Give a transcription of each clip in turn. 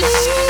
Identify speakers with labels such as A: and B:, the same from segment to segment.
A: já era.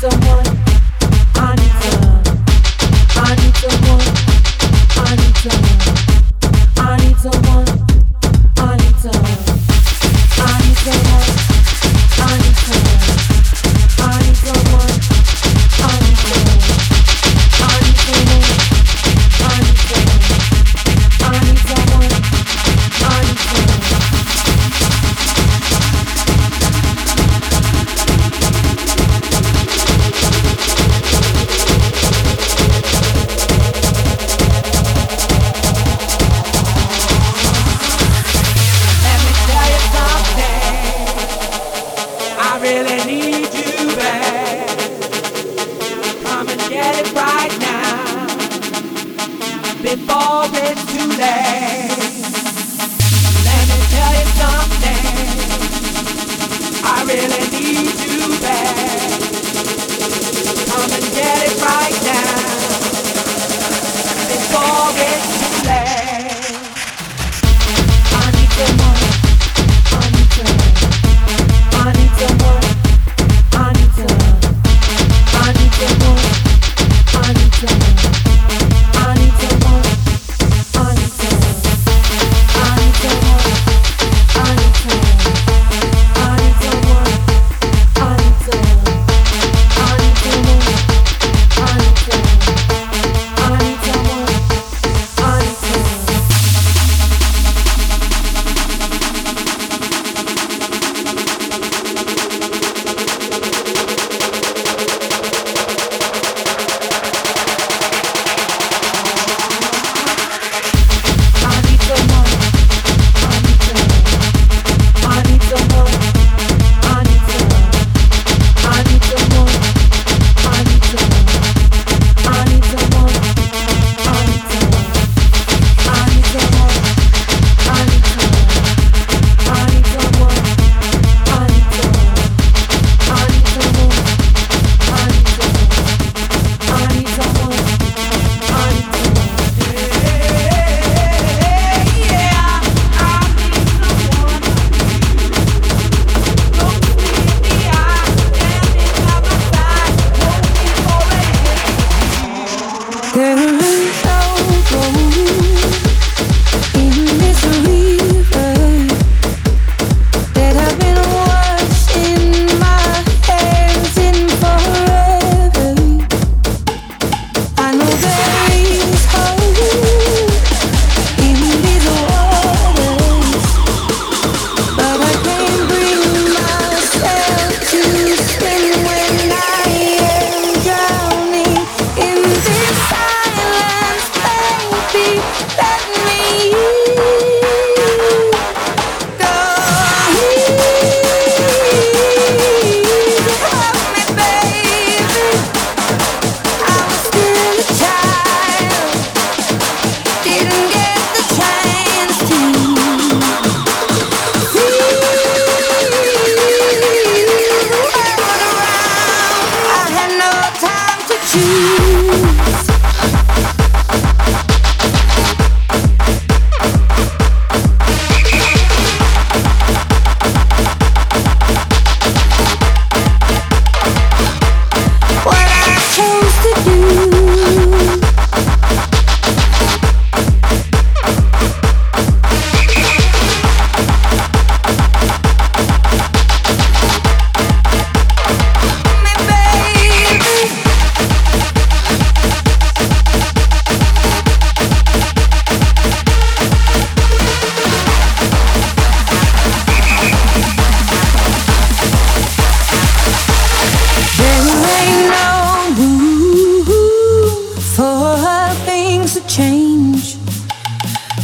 B: someone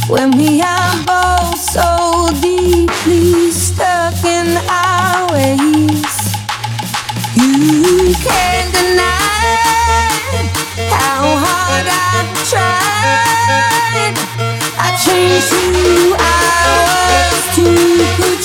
B: when we are both so deeply stuck in our ways. You can't deny how hard I've tried. I changed who I was to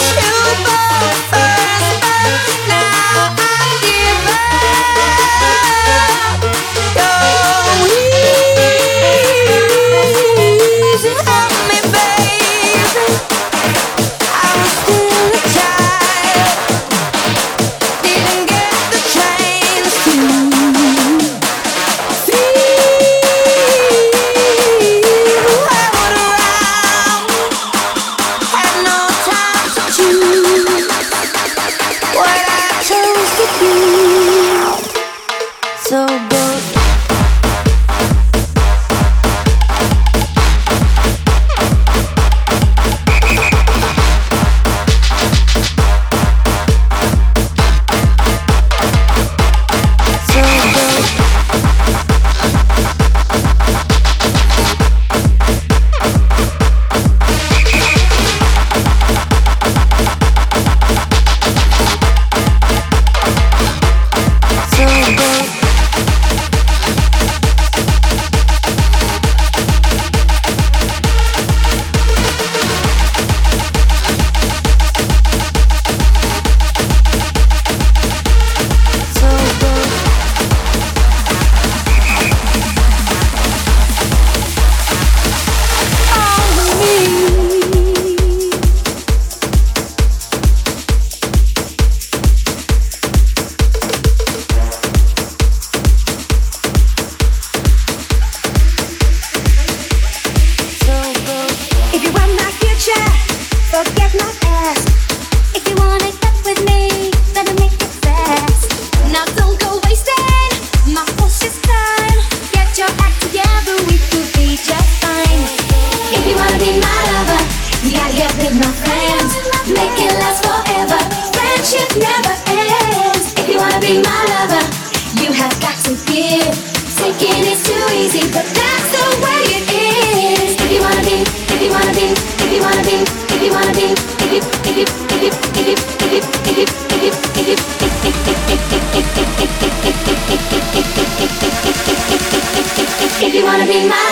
B: with my friends. Brasil.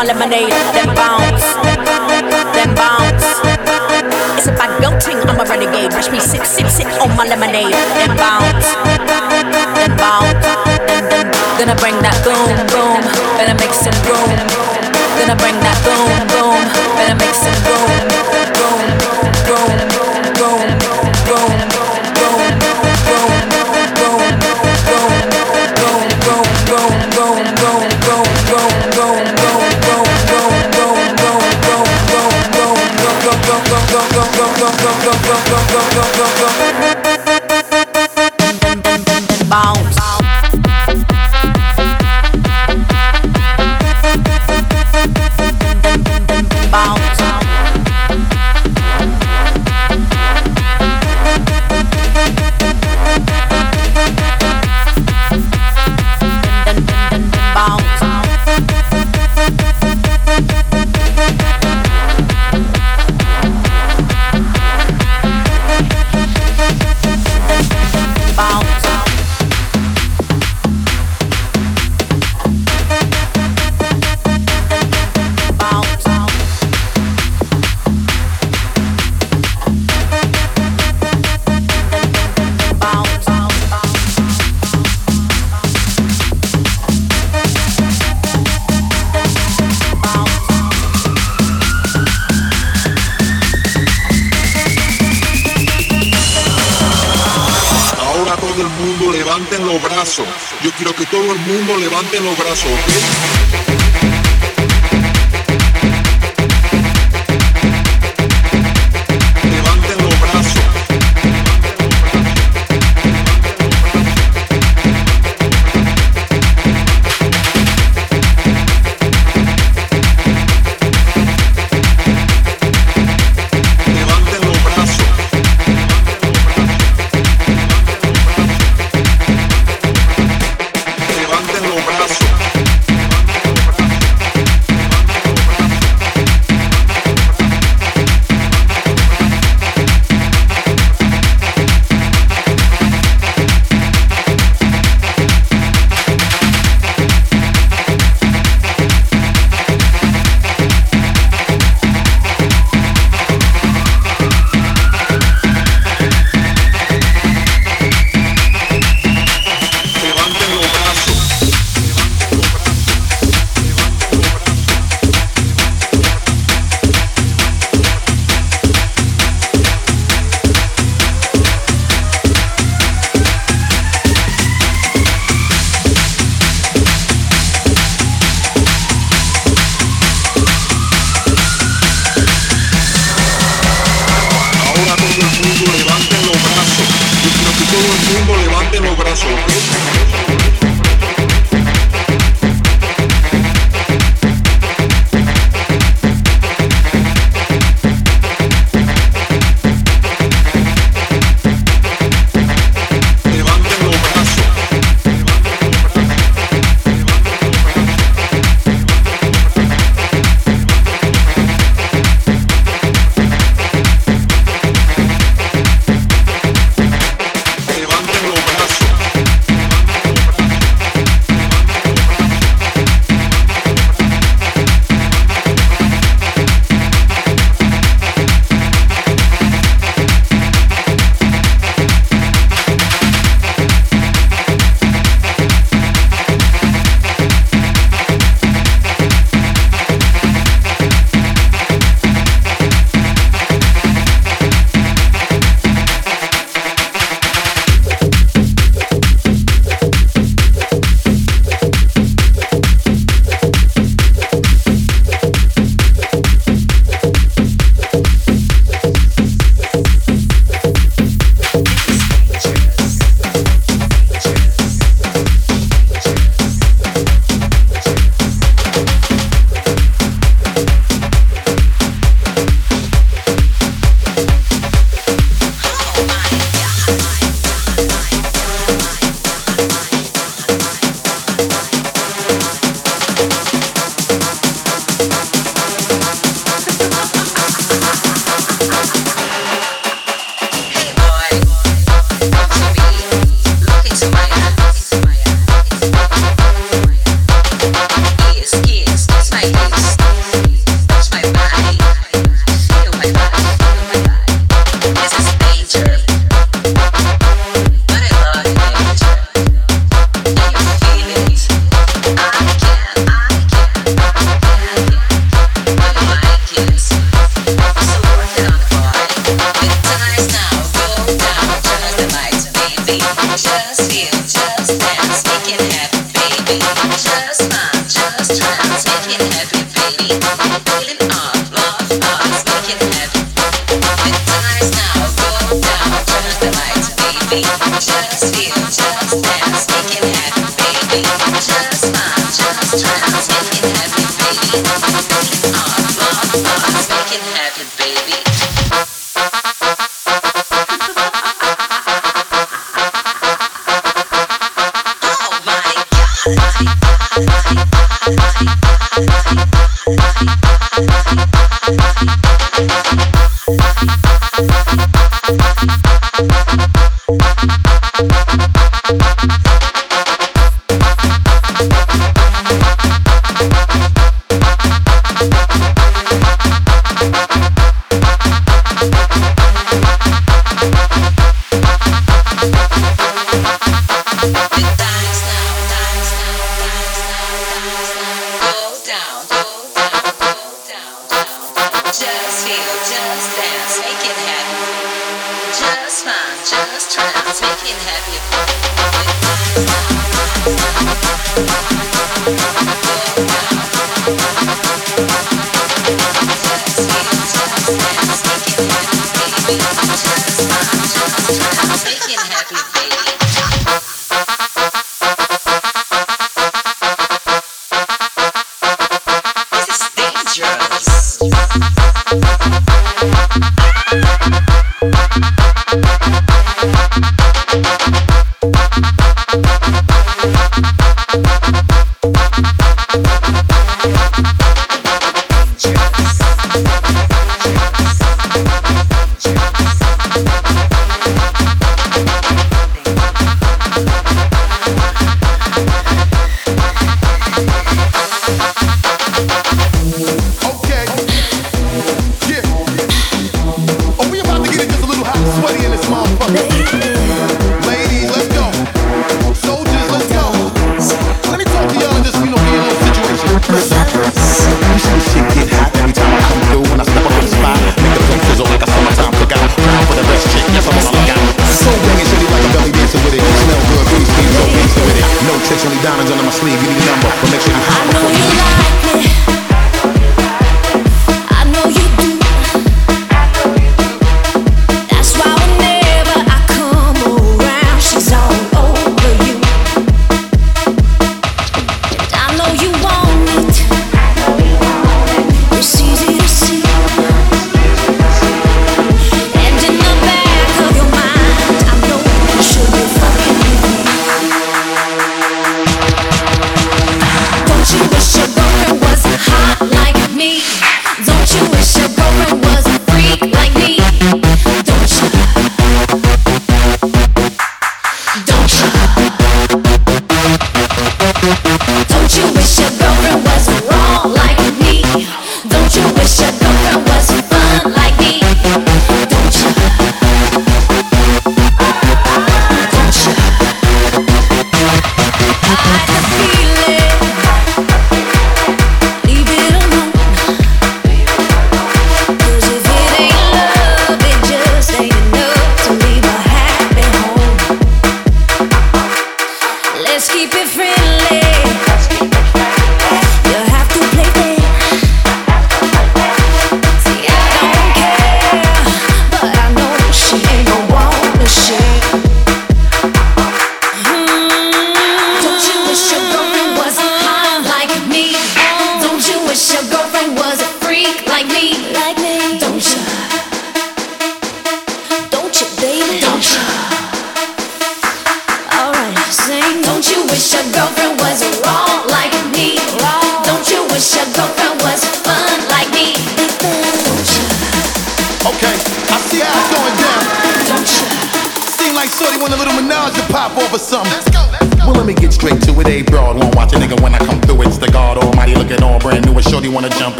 C: My lemonade, then bounce, then bounce. It's a bad girl ting, I'm a renegade. Watch me sip, sip, sip on my lemonade, then bounce, then bounce. Gonna bring that boom, boom, gonna make some room. Gonna bring that boom, boom, gonna make some room,